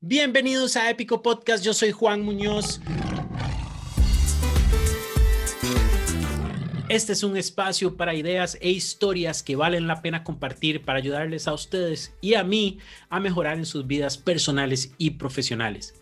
Bienvenidos a Épico Podcast, yo soy Juan Muñoz. Este es un espacio para ideas e historias que valen la pena compartir para ayudarles a ustedes y a mí a mejorar en sus vidas personales y profesionales.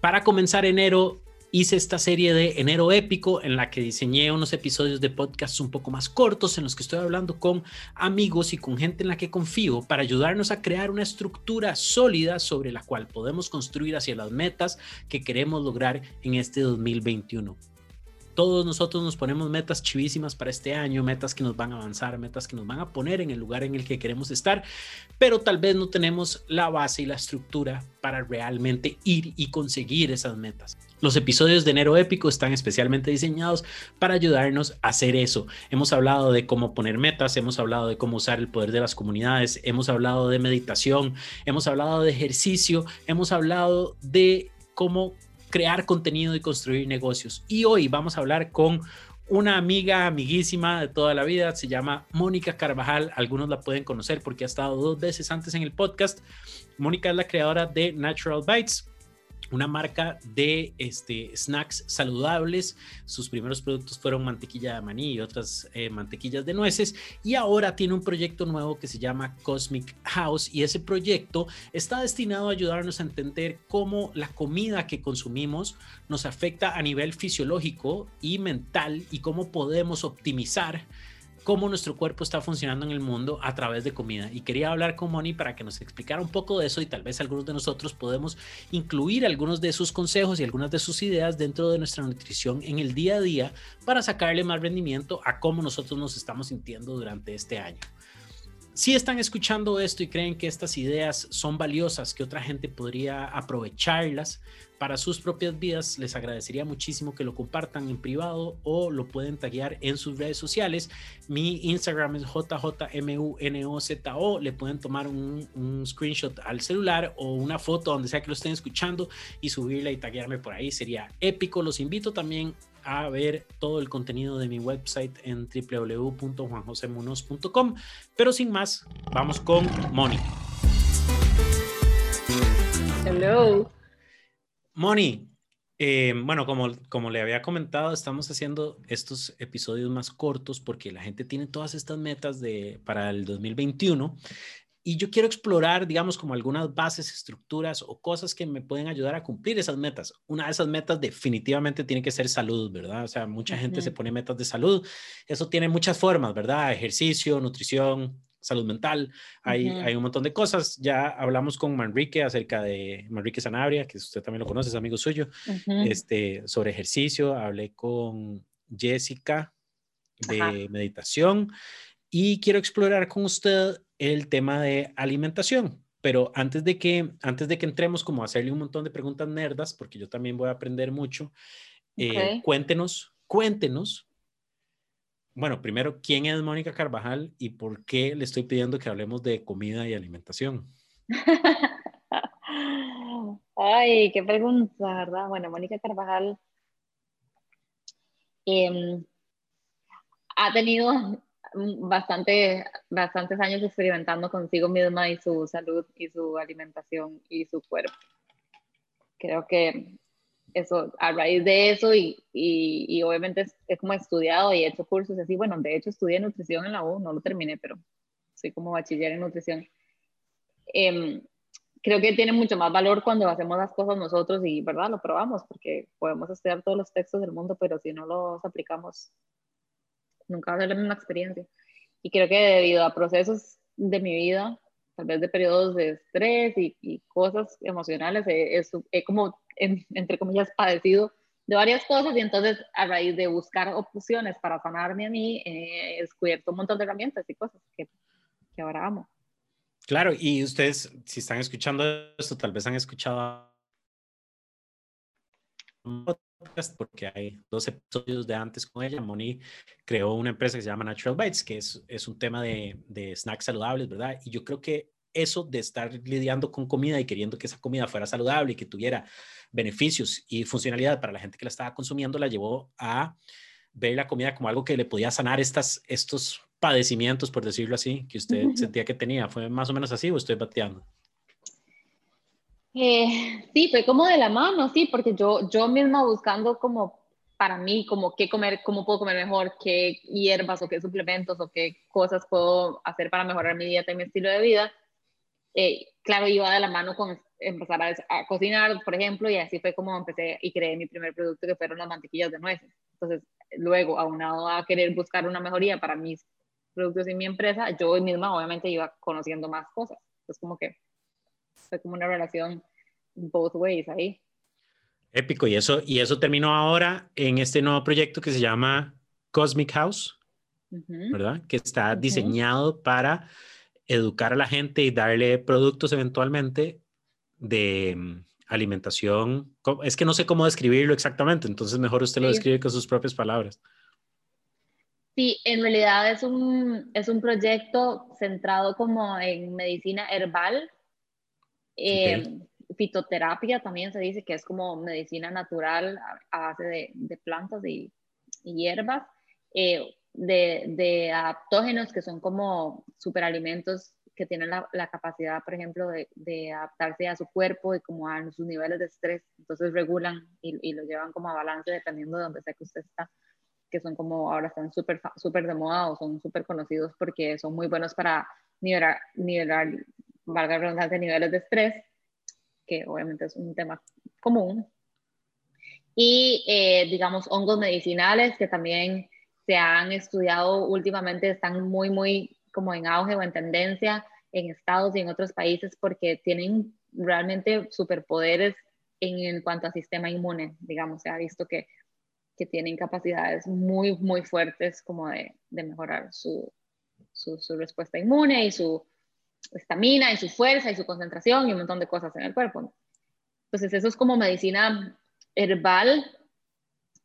Para comenzar enero, hice esta serie de Enero Épico en la que diseñé unos episodios de podcast un poco más cortos en los que estoy hablando con amigos y con gente en la que confío para ayudarnos a crear una estructura sólida sobre la cual podemos construir hacia las metas que queremos lograr en este 2021 todos nosotros nos ponemos metas chivísimas para este año, metas que nos van a avanzar, metas que nos van a poner en el lugar en el que queremos estar, pero tal vez no tenemos la base y la estructura para realmente ir y conseguir esas metas. Los episodios de enero épico están especialmente diseñados para ayudarnos a hacer eso. Hemos hablado de cómo poner metas, hemos hablado de cómo usar el poder de las comunidades, hemos hablado de meditación, hemos hablado de ejercicio, hemos hablado de cómo crear contenido y construir negocios. Y hoy vamos a hablar con una amiga amiguísima de toda la vida, se llama Mónica Carvajal, algunos la pueden conocer porque ha estado dos veces antes en el podcast. Mónica es la creadora de Natural Bites, una marca de este, snacks saludables. Sus primeros productos fueron mantequilla de maní y otras eh, mantequillas de nueces. Y ahora tiene un proyecto nuevo que se llama Cosmic House. Y ese proyecto está destinado a ayudarnos a entender cómo la comida que consumimos nos afecta a nivel fisiológico y mental y cómo podemos optimizar cómo nuestro cuerpo está funcionando en el mundo a través de comida. Y quería hablar con Moni para que nos explicara un poco de eso y tal vez algunos de nosotros podemos incluir algunos de sus consejos y algunas de sus ideas dentro de nuestra nutrición en el día a día para sacarle más rendimiento a cómo nosotros nos estamos sintiendo durante este año. Si están escuchando esto y creen que estas ideas son valiosas, que otra gente podría aprovecharlas, para sus propias vidas, les agradecería muchísimo que lo compartan en privado o lo pueden taguear en sus redes sociales. Mi Instagram es JJMUNOZO. Le pueden tomar un, un, screenshot al celular o una foto donde sea que lo estén escuchando y subirla y taguearme por ahí. Sería épico. Los invito también a ver todo el contenido de mi website en www.juanjosemunoz.com. Pero sin más, vamos con Moni. Hello. Moni, eh, bueno, como, como le había comentado, estamos haciendo estos episodios más cortos porque la gente tiene todas estas metas de, para el 2021 y yo quiero explorar, digamos, como algunas bases, estructuras o cosas que me pueden ayudar a cumplir esas metas. Una de esas metas definitivamente tiene que ser salud, ¿verdad? O sea, mucha gente se pone metas de salud. Eso tiene muchas formas, ¿verdad? Ejercicio, nutrición, salud mental, hay, hay un montón de cosas. Ya hablamos con Manrique acerca de Manrique Sanabria, que usted también lo conoce, es amigo suyo, este, sobre ejercicio. Hablé con Jessica de meditación y quiero explorar con usted el tema de alimentación. Pero antes de que, antes de que entremos como a hacerle un montón de preguntas nerdas, porque yo también voy a aprender mucho, eh, cuéntenos, cuéntenos bueno, primero, ¿quién es Mónica Carvajal y por qué le estoy pidiendo que hablemos de comida y alimentación? Ay, qué pregunta, ¿verdad? Bueno, Mónica Carvajal em, ha tenido bastante, bastantes años experimentando consigo misma y su salud y su alimentación y su cuerpo. Creo que eso, a raíz de eso y, y, obviamente es, como estudiado y he hecho cursos así, bueno, de hecho estudié nutrición en la U, no lo terminé, pero soy como bachiller en nutrición. Em, creo que tiene mucho más valor cuando hacemos las cosas nosotros y, ¿verdad? Lo probamos, porque podemos estudiar todos los textos del mundo, pero si no los aplicamos, nunca va a ser la misma experiencia. Y creo que debido a procesos de mi vida, tal vez de periodos de estrés y, y cosas emocionales, es como entre comillas, padecido de varias cosas y entonces a raíz de buscar opciones para sanarme a mí, he descubierto un montón de herramientas y cosas que, ahora amo. Claro, y ustedes, si están escuchando esto, tal vez han escuchado porque hay dos episodios de antes con ella. Moni creó una empresa que se llama Natural Bites, que es, es un tema de, de snacks saludables, ¿verdad? Y yo creo que eso de estar lidiando con comida y queriendo que esa comida fuera saludable y que tuviera beneficios y funcionalidad para la gente que la estaba consumiendo, la llevó a ver la comida como algo que le podía sanar estas, estos padecimientos, por decirlo así, que usted sentía que tenía. ¿Fue más o menos así o estoy bateando? Eh, sí, fue como de la mano, sí, porque yo, yo misma buscando como para mí, como qué comer, cómo puedo comer mejor, qué hierbas o qué suplementos o qué cosas puedo hacer para mejorar mi dieta y mi estilo de vida. Eh, claro, iba de la mano con empezar a, cocinar, por ejemplo, y así fue como empecé y creé mi primer producto que fueron las mantequillas de nueces. Entonces, luego, aunado a querer buscar una mejoría para mis productos y mi empresa, yo misma obviamente iba conociendo más cosas. Entonces, como que fue como una relación both ways ahí. Épico, y eso, y eso terminó ahora en este nuevo proyecto que se llama Cosmic House, ¿verdad? Que está diseñado para educar a la gente y darle productos eventualmente de mm, alimentación. Es que no sé cómo describirlo exactamente, entonces mejor usted lo describe con sus propias palabras. Sí, en realidad es un, es un proyecto centrado como en medicina herbal. Eh, fitoterapia también se dice que es como medicina natural a, base de, plantas y, hierbas, eh, de, de, adaptógenos que son como superalimentos que tienen la, capacidad, por ejemplo, de, adaptarse a su cuerpo y como a sus niveles de estrés, entonces regulan y, lo llevan como a balance dependiendo de donde sea que usted está, que son como ahora están súper super de moda o son súper conocidos porque son muy buenos para nivelar, nivelar valga la niveles de estrés que obviamente es un tema común. Y, eh, digamos, hongos medicinales que también se han estudiado últimamente, están muy, muy como en auge o en tendencia en Estados y en otros países porque tienen realmente superpoderes en, en cuanto a sistema inmune, digamos, se ha visto que, que tienen capacidades muy, muy fuertes como de, de mejorar su, su, su, respuesta inmune y su, estamina y su fuerza y su concentración y un montón de cosas en el cuerpo. Entonces eso es como medicina herbal.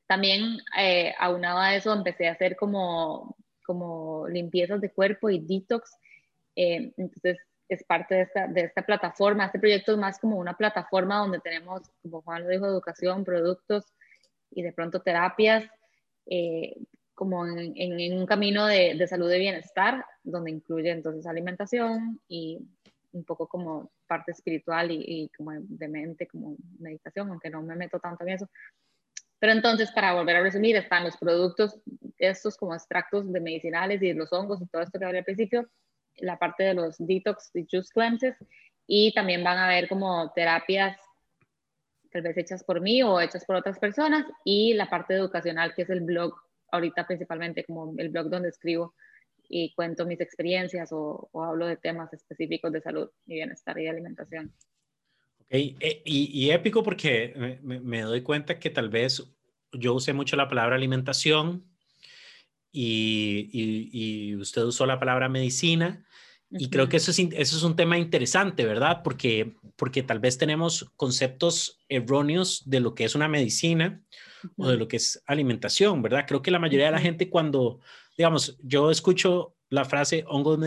También eh, aunado a eso empecé a hacer como, como limpiezas de cuerpo y detox. Eh, entonces es parte de esta, de esta plataforma. Este proyecto es más como una plataforma donde tenemos, como Juan lo dijo, educación, productos y de pronto terapias. Eh, como en, en, un camino de, de, salud y bienestar, donde incluye entonces alimentación y un poco como parte espiritual y, y, como de mente, como meditación, aunque no me meto tanto en eso. Pero entonces, para volver a resumir, están los productos, estos como extractos de medicinales y los hongos y todo esto que hablé al principio, la parte de los detox y juice cleanses, y también van a haber como terapias tal vez hechas por mí o hechas por otras personas, y la parte educacional, que es el blog ahorita principalmente como el blog donde escribo y cuento mis experiencias o, hablo de temas específicos de salud y bienestar y alimentación. Eh, y, épico porque me, doy cuenta que tal vez yo usé mucho la palabra alimentación y, y, usted usó la palabra medicina. Y creo que eso es, eso es un tema interesante, ¿verdad? Porque, porque tal vez tenemos conceptos erróneos de lo que es una medicina o de lo que es alimentación, ¿verdad? Creo que la mayoría de la gente cuando, digamos, yo escucho la frase hongos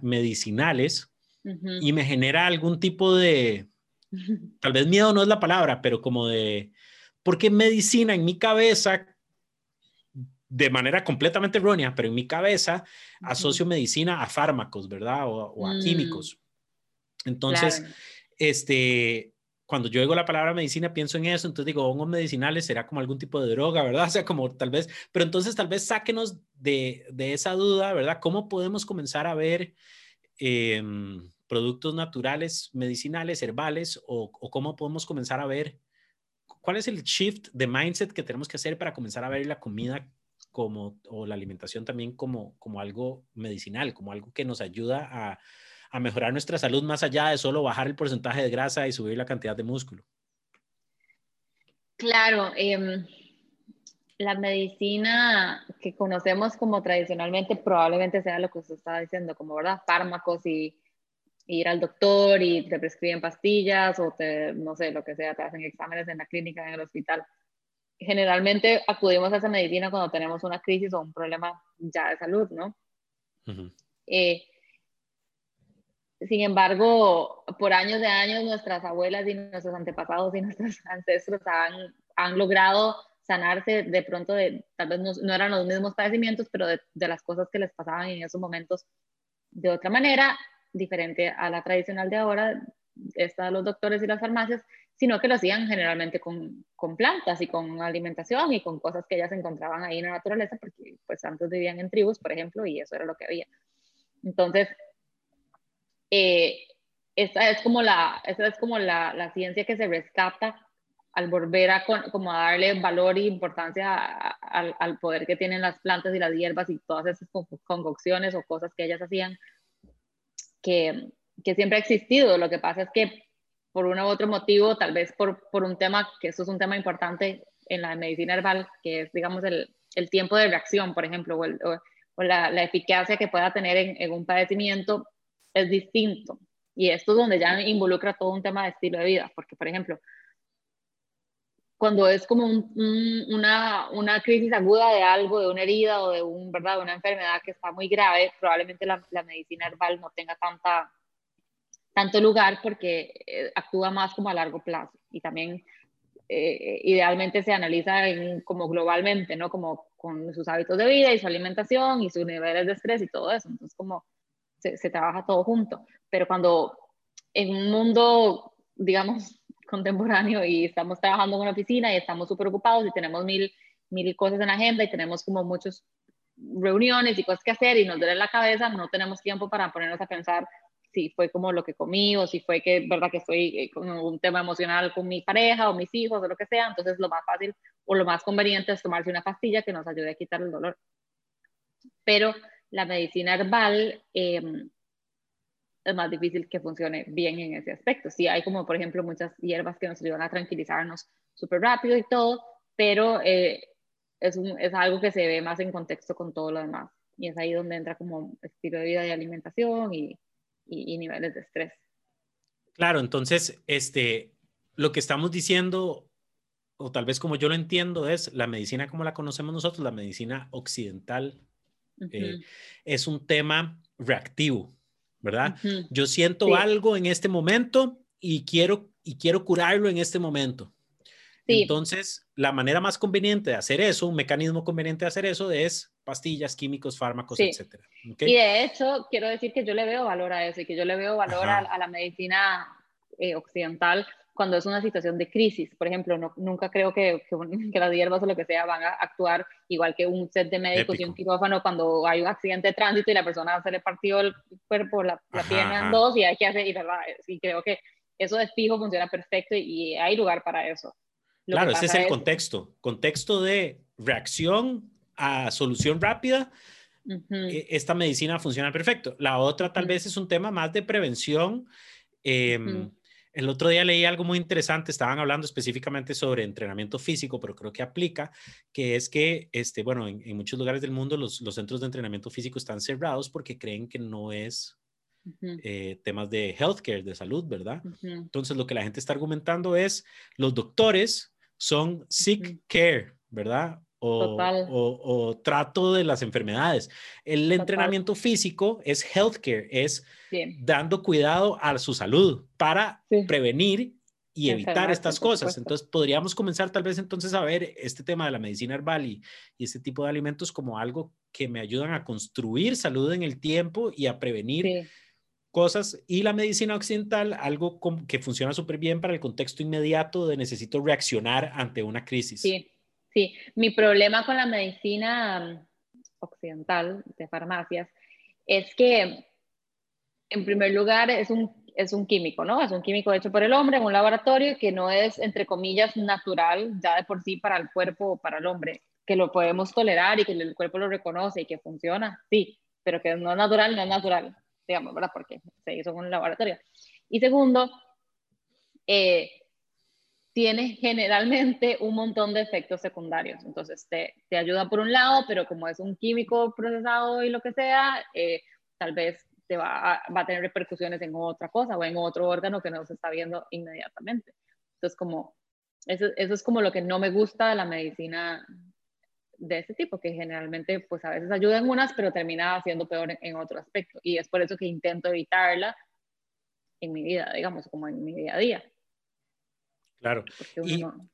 medicinales y me genera algún tipo de, tal vez miedo no es la palabra, pero como de, porque medicina en mi cabeza, de manera completamente errónea, pero en mi cabeza asocio medicina a fármacos, ¿verdad? O, a mm. químicos. Entonces, este, cuando yo oigo la palabra medicina pienso en eso, entonces digo, hongos medicinales será como algún tipo de droga, ¿verdad? O sea, como tal vez, pero entonces tal vez sáquenos de, de esa duda, ¿verdad? ¿Cómo podemos comenzar a ver em, productos naturales, medicinales, herbales, o, o, cómo podemos comenzar a ver cuál es el shift de mindset que tenemos que hacer para comenzar a ver la comida como, o la alimentación también como, como algo medicinal, como algo que nos ayuda a a mejorar nuestra salud más allá de solo bajar el porcentaje de grasa y subir la cantidad de músculo? Claro, em, la medicina que conocemos como tradicionalmente probablemente sea lo que usted estaba diciendo, como verdad, fármacos y, ir al doctor y te prescriben pastillas o te, no sé, lo que sea, te hacen exámenes en la clínica, en el hospital. Generalmente acudimos a esa medicina cuando tenemos una crisis o un problema ya de salud, ¿no? Sin embargo, por años de años nuestras abuelas y nuestros antepasados y nuestros ancestros han, han logrado sanarse de pronto de, tal vez no, eran los mismos padecimientos, pero de, de, las cosas que les pasaban en esos momentos de otra manera, diferente a la tradicional de ahora, esta, los doctores y las farmacias, sino que lo hacían generalmente con, con, plantas y con alimentación y con cosas que ellas encontraban ahí en la naturaleza, porque pues antes vivían en tribus, por ejemplo, y eso era lo que había. Entonces, eh, esa es como, la, esa es como la, la, ciencia que se rescata al volver a, como a darle valor e importancia al poder que tienen las plantas y las hierbas y todas esas concocciones o cosas que ellas hacían, que, siempre ha existido. Lo que pasa es que por uno u otro motivo, tal vez por, por un tema, que eso es un tema importante en la medicina herbal, que es, digamos, el, el tiempo de reacción, por ejemplo, o, o, la, la, eficacia que pueda tener en, en, un padecimiento, es distinto. Y esto es donde ya involucra todo un tema de estilo de vida, porque, por ejemplo, cuando es como un, una, una, crisis aguda de algo, de una herida o de un, ¿verdad? una enfermedad que está muy grave, probablemente la, la medicina herbal no tenga tanta tanto lugar porque eh, actúa más como a largo plazo y también eh, idealmente se analiza en, como globalmente, ¿no? Como con sus hábitos de vida y su alimentación y sus niveles de estrés y todo eso. Entonces, como se, se trabaja todo junto. Pero cuando en un mundo, digamos, contemporáneo y estamos trabajando en una oficina y estamos súper ocupados y tenemos mil, mil cosas en la agenda y tenemos como muchas reuniones y cosas que hacer y nos duele la cabeza, no tenemos tiempo para ponernos a pensar si fue como lo que comí o si fue que, verdad, que estoy eh, con un tema emocional con mi pareja o mis hijos o lo que sea, entonces lo más fácil o lo más conveniente es tomarse una pastilla que nos ayude a quitar el dolor. Pero la medicina herbal em, es más difícil que funcione bien en ese aspecto. Sí, hay como, por ejemplo, muchas hierbas que nos ayudan a tranquilizarnos súper rápido y todo, pero eh, es, es algo que se ve más en contexto con todo lo demás. Y es ahí donde entra como estilo de vida y alimentación y, y, niveles de estrés. Claro, entonces, este, lo que estamos diciendo, o tal vez como yo lo entiendo, es la medicina como la conocemos nosotros, la medicina occidental, eh, es un tema reactivo, ¿verdad? Yo siento algo en este momento y quiero, y quiero curarlo en este momento. Entonces, la manera más conveniente de hacer eso, un mecanismo conveniente de hacer eso es pastillas, químicos, fármacos, etcétera. Y de hecho, quiero decir que yo le veo valor a eso y que yo le veo valor a, la medicina eh, occidental cuando es una situación de crisis. Por ejemplo, no, nunca creo que, que, las hierbas o lo que sea van a actuar igual que un set de médicos y un quirófano cuando hay un accidente de tránsito y la persona se le partió el cuerpo, la, pierna en dos y hay que hacer, y, verdad, y creo que eso de fijo funciona perfecto y hay lugar para eso claro, ese es el contexto. Contexto de reacción a solución rápida. E, esta medicina funciona perfecto. La otra tal vez es un tema más de prevención. Em, el otro día leí algo muy interesante, estaban hablando específicamente sobre entrenamiento físico, pero creo que aplica, que es que, este, bueno, en, en muchos lugares del mundo los, los, centros de entrenamiento físico están cerrados porque creen que no es eh, temas de healthcare, de salud, ¿verdad? Entonces, lo que la gente está argumentando es, los doctores son sick care, ¿verdad? O, o, trato de las enfermedades. El entrenamiento físico es healthcare, es dando cuidado a su salud para prevenir y evitar estas cosas. Entonces, podríamos comenzar tal vez entonces a ver este tema de la medicina herbal y, y, este tipo de alimentos como algo que me ayudan a construir salud en el tiempo y a prevenir cosas. Y la medicina occidental, algo que funciona súper bien para el contexto inmediato de necesito reaccionar ante una crisis. Sí, sí. Mi problema con la medicina mm, occidental de farmacias es que, en primer lugar, es un, es un químico, ¿no? Es un químico hecho por el hombre en un laboratorio que no es, entre comillas, natural ya de por sí para el cuerpo o para el hombre, que lo podemos tolerar y que el cuerpo lo reconoce y que funciona, sí, pero que no es natural, no es natural digamos, ¿verdad? Porque se hizo en un laboratorio. Y segundo, eh, tiene generalmente un montón de efectos secundarios. Entonces, te, te, ayuda por un lado, pero como es un químico procesado y lo que sea, eh, tal vez te va a, va a, tener repercusiones en otra cosa o en otro órgano que no se está viendo inmediatamente. Entonces, como, eso, eso es como lo que no me gusta de la medicina de ese tipo, que generalmente pues a veces ayuda en unas, pero termina siendo peor en, otro aspecto. Y es por eso que intento evitarla en mi vida, digamos, como en mi día a día. Claro.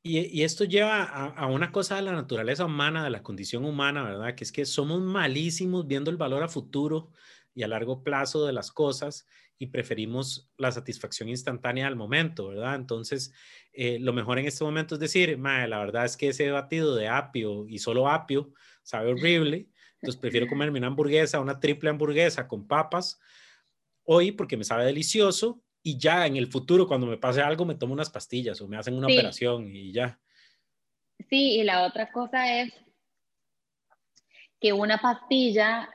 Y, y, esto lleva a, a, una cosa de la naturaleza humana, de la condición humana, ¿verdad? Que es que somos malísimos viendo el valor a futuro y a largo plazo de las cosas y preferimos la satisfacción instantánea al momento, ¿verdad? Entonces, eh, lo mejor en este momento es decir, la verdad es que ese batido de apio y solo apio sabe horrible, entonces prefiero comerme una hamburguesa, una triple hamburguesa con papas hoy porque me sabe delicioso y ya en el futuro cuando me pase algo me tomo unas pastillas o me hacen una operación y ya. Sí, y la otra cosa es que una pastilla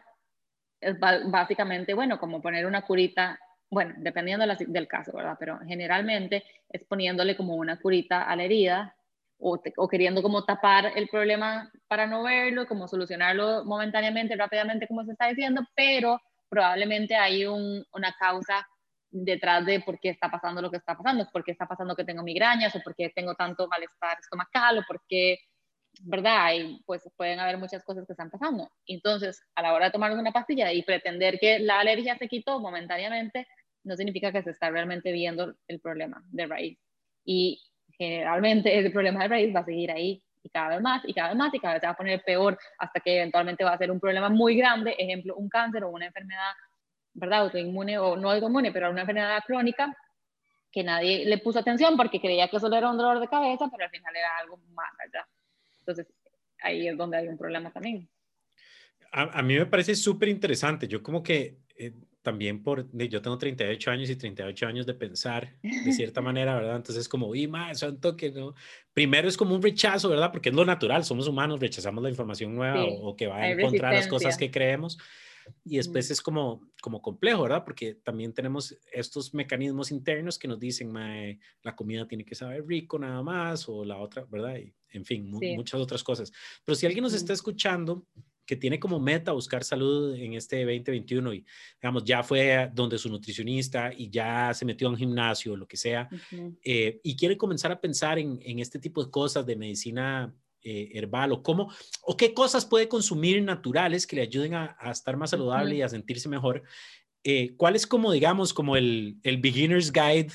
es básicamente, bueno, como poner una curita, bueno, dependiendo del caso, ¿verdad? Pero generalmente es poniéndole como una curita a la herida o, queriendo como tapar el problema para no verlo, como solucionarlo momentáneamente, rápidamente, como se está diciendo, pero probablemente hay una causa detrás de por qué está pasando lo que está pasando, por qué está pasando que tengo migrañas o por qué tengo tanto malestar estomacal o por qué ¿verdad? Y pues pueden haber muchas cosas que están pasando. Entonces, a la hora de tomar una pastilla y pretender que la alergia se quitó momentáneamente, no significa que se está realmente viendo el problema de raíz. Y generalmente el problema de raíz va a seguir ahí y cada vez más y cada vez más y cada vez se va a poner peor hasta que eventualmente va a ser un problema muy grande, ejemplo, un cáncer o una enfermedad, ¿verdad? Autoinmune o no autoinmune, pero una enfermedad crónica que nadie le puso atención porque creía que solo era un dolor de cabeza, pero al final era algo más allá. Entonces, ahí es donde hay un problema también. A, mí me parece súper interesante. Yo como que eh, también por, yo tengo 38 años y 38 años de pensar de cierta manera, ¿verdad? Entonces como, y más, santo que no. Primero es como un rechazo, ¿verdad? Porque es lo natural, somos humanos, rechazamos la información nueva o, que va a encontrar las cosas que creemos. Y después es como, como complejo, ¿verdad? Porque también tenemos estos mecanismos internos que nos dicen, la comida tiene que saber rico nada más, o la otra, ¿verdad? Y, en fin, muchas otras cosas. Pero si alguien nos está escuchando que tiene como meta buscar salud en este 2021 y, digamos, ya fue donde su nutricionista y ya se metió en gimnasio o lo que sea, eh, y quiere comenzar a pensar en, en, este tipo de cosas de medicina eh, herbal o cómo o qué cosas puede consumir naturales que le ayuden a, estar más saludable y a sentirse mejor. Eh, ¿Cuál es como, digamos, como el, el beginner's guide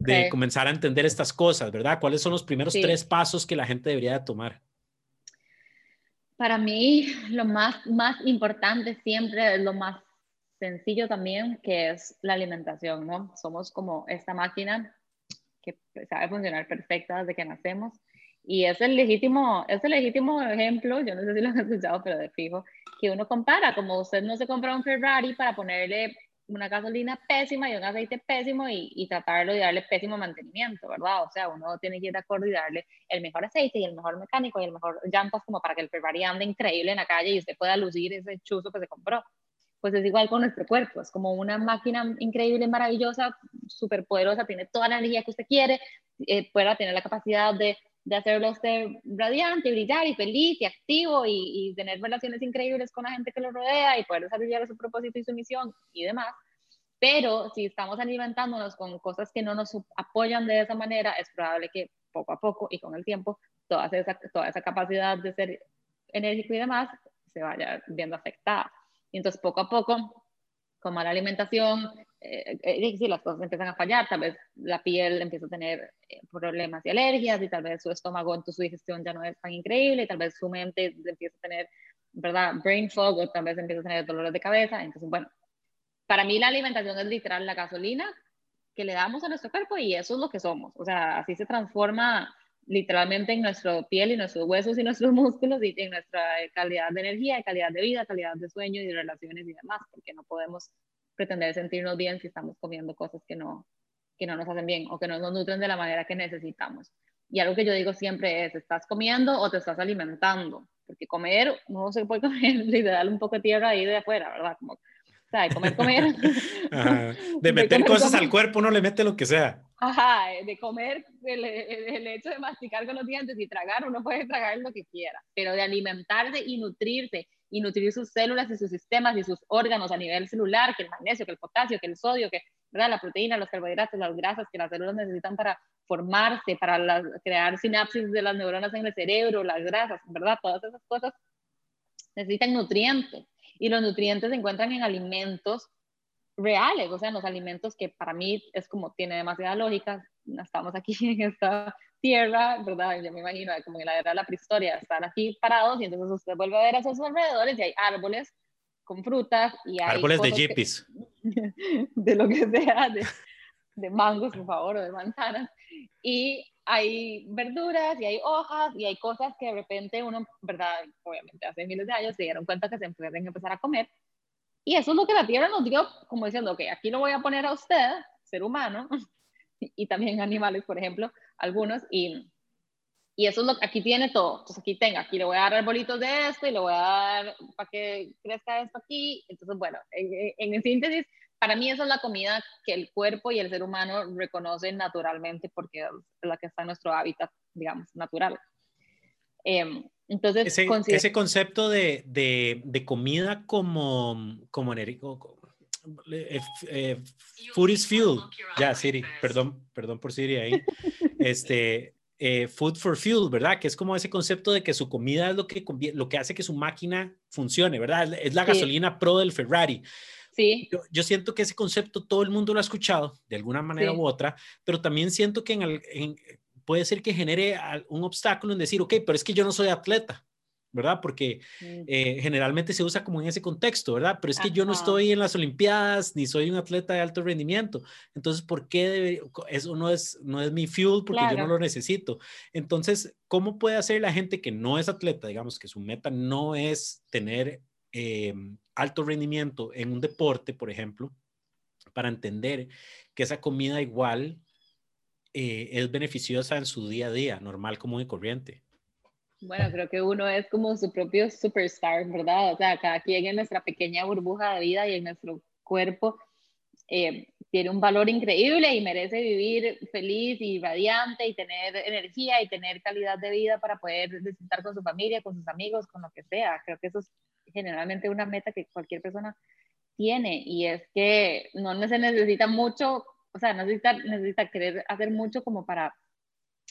de comenzar a entender estas cosas, verdad? ¿Cuáles son los primeros tres pasos que la gente debería tomar? Para mí, lo más, más importante siempre es lo más sencillo también, que es la alimentación, ¿no? Somos como esta máquina que sabe funcionar perfecta desde que nacemos y es el legítimo, es el legítimo ejemplo, yo no sé si lo han escuchado, pero de fijo, que uno compara, como usted no se compra un Ferrari para ponerle una gasolina pésima y un aceite pésimo y, y, tratarlo de darle pésimo mantenimiento, ¿verdad? O sea, uno tiene que ir de acuerdo y darle el mejor aceite y el mejor mecánico y el mejor llantas como para que el Ferrari ande increíble en la calle y usted pueda lucir ese chuzo que se compró. Pues es igual con nuestro cuerpo, es como una máquina increíble, maravillosa, súper poderosa, tiene toda la energía que usted quiere, eh, pueda tener la capacidad de de hacerlo usted radiante, brillar y feliz y activo y, tener relaciones increíbles con la gente que lo rodea y poder desarrollar su propósito y su misión y demás. Pero si estamos alimentándonos con cosas que no nos apoyan de esa manera, es probable que poco a poco y con el tiempo toda esa, toda esa capacidad de ser enérgico y demás se vaya viendo afectada. Y entonces poco a poco, con mala alimentación, eh, eh, si las cosas empiezan a fallar, tal vez la piel empieza a tener eh, problemas y alergias y tal vez su estómago, entonces su digestión ya no es tan increíble y tal vez su mente empieza a tener, ¿verdad? Brain fog o tal vez empieza a tener dolores de cabeza. Entonces, bueno, para mí la alimentación es literal la gasolina que le damos a nuestro cuerpo y eso es lo que somos. O sea, así se transforma literalmente en nuestra piel y nuestros huesos y nuestros músculos y en nuestra calidad de energía, calidad de vida, calidad de sueño y de relaciones y demás, porque no podemos pretender sentirnos bien si estamos comiendo cosas que no, que no nos hacen bien o que no nos nutren de la manera que necesitamos. Y algo que yo digo siempre es, ¿estás comiendo o te estás alimentando? Porque comer, no se puede comer literal un poco de tierra ahí de afuera, ¿verdad? Como, o sea, de comer, comer. De meter cosas al cuerpo, uno le mete lo que sea. Ajá, de comer, el, el, hecho de masticar con los dientes y tragar, uno puede tragar lo que quiera, pero de alimentarse y nutrirse y nutrir sus células y sus sistemas y sus órganos a nivel celular, que el magnesio, que el potasio, que el sodio, que ¿verdad? la proteína, los carbohidratos, las grasas que las células necesitan para formarse, para crear sinapsis de las neuronas en el cerebro, las grasas, ¿verdad? Todas esas cosas necesitan nutrientes y los nutrientes se encuentran en alimentos reales, o sea, en los alimentos que para mí es como tiene demasiada lógica, estamos aquí en esta tierra, ¿verdad? Yo me imagino como en la era de la prehistoria, están aquí parados y entonces usted vuelve a ver a sus alrededores y hay árboles con frutas y hay árboles de cosas que- jippies. de lo que sea, de, de mangos, por favor, o de manzanas. Y hay verduras y hay hojas y hay cosas que de repente uno, ¿verdad? Obviamente hace miles de años se dieron cuenta que se pueden empezar a comer. Y eso es lo que la tierra nos dio, como diciendo, ok, aquí lo voy a poner a usted, ser humano, y también animales, por ejemplo, algunos, y, y eso es lo que aquí tiene todo. Entonces aquí tenga, aquí le voy a dar arbolitos de esto y le voy a dar para que crezca esto aquí. Entonces, bueno, en, en, en síntesis, para mí esa es la comida que el cuerpo y el ser humano reconocen naturalmente porque es la que está en nuestro hábitat, digamos, natural. Eh, entonces, Ese, ese concepto de, de, de comida como, como, ener- co- eh, eh, food is fuel. Ya, Siri, perdón, perdón por Siri ahí. Este, eh, food for fuel, ¿verdad? Que es como ese concepto de que su comida es lo que, lo que hace que su máquina funcione, ¿verdad? Es la Sí. gasolina pro del Ferrari. sí, Yo, yo siento que ese concepto todo el mundo lo ha escuchado de alguna manera Sí. u otra, pero también siento que en el- en- puede ser que genere un obstáculo en decir, ok, pero es que yo no soy atleta, ¿verdad? Porque eh, generalmente se usa como en ese contexto, ¿verdad? Pero es que yo no estoy en las Olimpiadas ni soy un atleta de alto rendimiento. Entonces, ¿por qué eso no es, no es mi fuel porque yo no lo necesito? Entonces, ¿cómo puede hacer la gente que no es atleta, digamos que su meta no es tener eh, alto rendimiento en un deporte, por ejemplo, para entender que esa comida igual eh, es beneficiosa en su día a día, normal, común y corriente? Bueno, creo que uno es como su propio superstar, ¿verdad? O sea, cada quien en nuestra pequeña burbuja de vida y en nuestro cuerpo eh, tiene un valor increíble y merece vivir feliz y radiante y tener energía y tener calidad de vida para poder disfrutar con su familia, con sus amigos, con lo que sea. Creo que eso es generalmente una meta que cualquier persona tiene y es que no se necesita mucho, o sea, necesita, necesita querer hacer mucho como para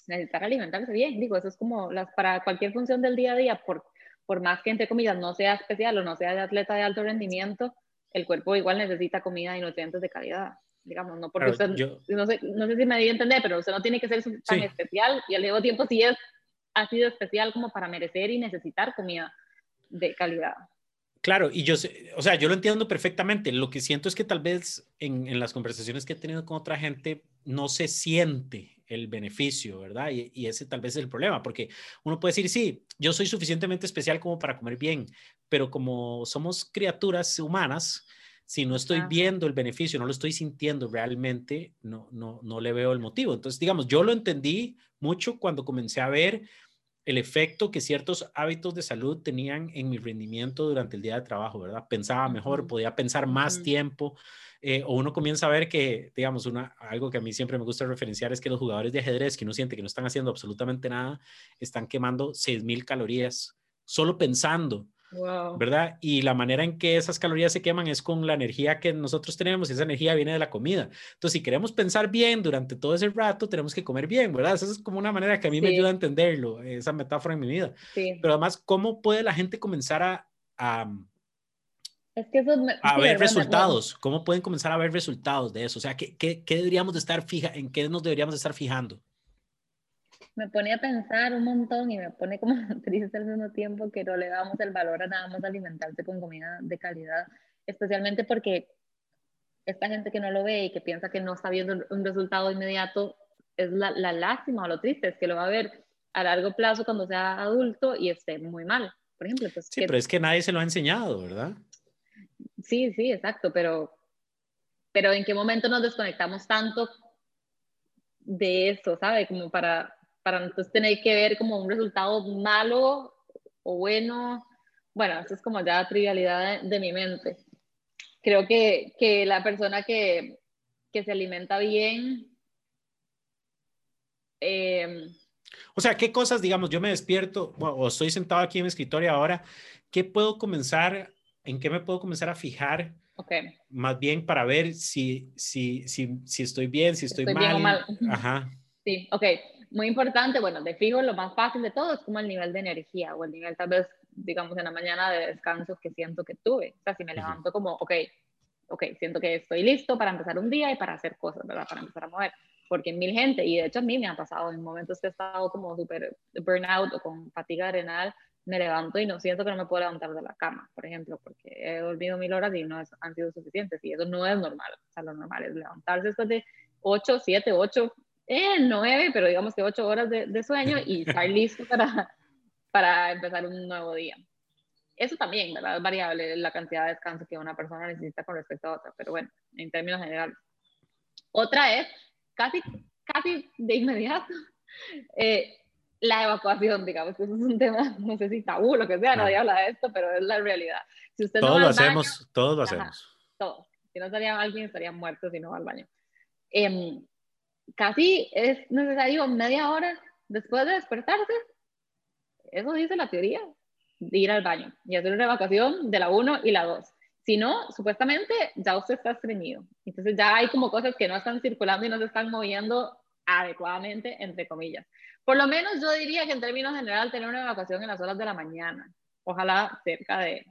necesitar alimentarse bien. Digo, eso es como las, para cualquier función del día a día, por, por más que entre comillas no sea especial o no sea de atleta de alto rendimiento, el cuerpo igual necesita comida y nutrientes de calidad. Digamos, no porque Claro, usted, yo- no, sé, no sé si me di a entender, pero usted no tiene que ser tan Sí. especial y al mismo tiempo sí es, ha sido especial como para merecer y necesitar comida de calidad. Claro, y yo, o sea, yo lo entiendo perfectamente. Lo que siento es que tal vez en, en las conversaciones que he tenido con otra gente no se siente el beneficio, ¿verdad? Y, y ese tal vez es el problema, porque uno puede decir, sí, yo soy suficientemente especial como para comer bien, pero como somos criaturas humanas, si no estoy viendo el beneficio, no lo estoy sintiendo realmente, no, no, no le veo el motivo. Entonces, digamos, yo lo entendí mucho cuando comencé a ver el efecto que ciertos hábitos de salud tenían en mi rendimiento durante el día de trabajo, ¿verdad? Pensaba mejor, podía pensar más tiempo, eh, o uno comienza a ver que, digamos, una, algo que a mí siempre me gusta referenciar es que los jugadores de ajedrez que uno siente que no están haciendo absolutamente nada, están quemando 6.000 calorías solo pensando, Wow. ¿verdad? Y la manera en que esas calorías se queman es con la energía que nosotros tenemos y esa energía viene de la comida. Entonces, si queremos pensar bien durante todo ese rato, tenemos que comer bien, ¿verdad? Esa es como una manera que a mí me ayuda a entenderlo, esa metáfora en mi vida. Sí. Pero además, ¿cómo puede la gente comenzar a, a, Es que eso es me- a sí, ver resultados? ¿Cómo pueden comenzar a ver resultados de eso? O sea, ¿qué, qué, qué deberíamos de estar fija, en qué nos deberíamos de estar fijando? me pone a pensar un montón y me pone como triste al mismo tiempo que no le damos el valor a nada más alimentarse con comida de calidad, especialmente porque esta gente que no lo ve y que piensa que no está viendo un resultado inmediato, es la, la lástima o lo triste, es que lo va a ver a largo plazo cuando sea adulto y esté muy mal. Por ejemplo, pues, Sí, pero es que nadie se lo ha enseñado, ¿verdad? Sí, sí, exacto, pero, pero ¿en qué momento nos desconectamos tanto de eso, ¿sabe? Como para, para entonces tener que ver como un resultado malo o bueno. Bueno, eso es como ya trivialidad de, mi mente. Creo que, que la persona que, que se alimenta bien... Eh, O sea, ¿qué cosas, digamos, yo me despierto o estoy sentado aquí en mi escritorio ahora, ¿qué puedo comenzar, en qué me puedo comenzar a fijar ok, más bien para ver si, si, si, si estoy bien, si estoy, Estoy mal? bien o mal. Ajá. sí, ok. Muy importante, bueno, de fijo lo más fácil de todo es como el nivel de energía o el nivel tal vez, digamos, en la mañana de descanso que siento que tuve. O sea, si me levanto como, ok, ok, siento que estoy listo para empezar un día y para hacer cosas, ¿verdad? Para empezar a mover. Porque mil gente, y de hecho a mí me ha pasado en momentos que he estado como súper burnout o con fatiga adrenal, me levanto y no siento que no me puedo levantar de la cama, por ejemplo, porque he dormido mil horas y no han sido suficientes y eso no es normal. O sea, lo normal es levantarse después de 8, 7, 8, eh, 9, pero digamos que 8 horas de, de sueño y estar listo para, para empezar un nuevo día. Eso también, ¿verdad? Es variable la cantidad de descanso que una persona necesita con respecto a otra, pero bueno, en términos generales. Otra es, casi, casi de inmediato, eh, la evacuación, digamos, que eso es un tema, no sé si tabú, lo que sea, nadie habla de esto, pero es la realidad. Si usted todos lo hacemos, todos lo hacemos. todos. Si no estaría alguien, estaría muerto si no va al baño. Em, casi es necesario media hora después de despertarse. Eso dice la teoría, de ir al baño y hacer una evacuación de la 1 y la 2. Si no, supuestamente ya usted está estreñido. Entonces ya hay como cosas que no están circulando y no se están moviendo adecuadamente, entre comillas. Por lo menos yo diría que en términos general tener una evacuación en las horas de la mañana, ojalá cerca de,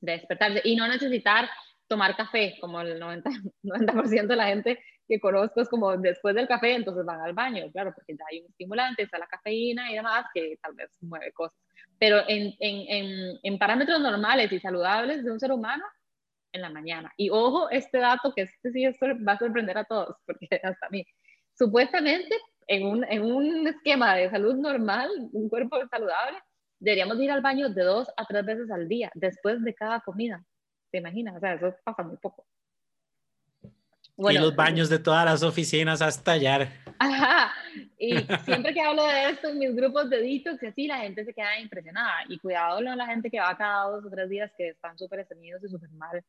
de despertarse y no necesitar tomar café, como el 90%, 90 de la gente que conozco es como después del café, entonces van al baño, claro, porque ya hay un estimulante, está la cafeína y demás que tal vez mueve cosas. Pero en, en, en, en parámetros normales y saludables de un ser humano, en la mañana. Y ojo, este dato que este sí va a sorprender a todos, porque hasta a mí. Supuestamente en un, en un esquema de salud normal, un cuerpo saludable, deberíamos ir al baño de dos a tres veces al día, después de cada comida. ¿Te imaginas? O sea, eso pasa muy poco. y los baños de todas las oficinas hasta allá. Ajá. Y siempre que hablo de esto en mis grupos de detox y así, la gente se queda impresionada. Y cuidado con la gente que va cada dos o tres días que están súper estreñidos y súper mal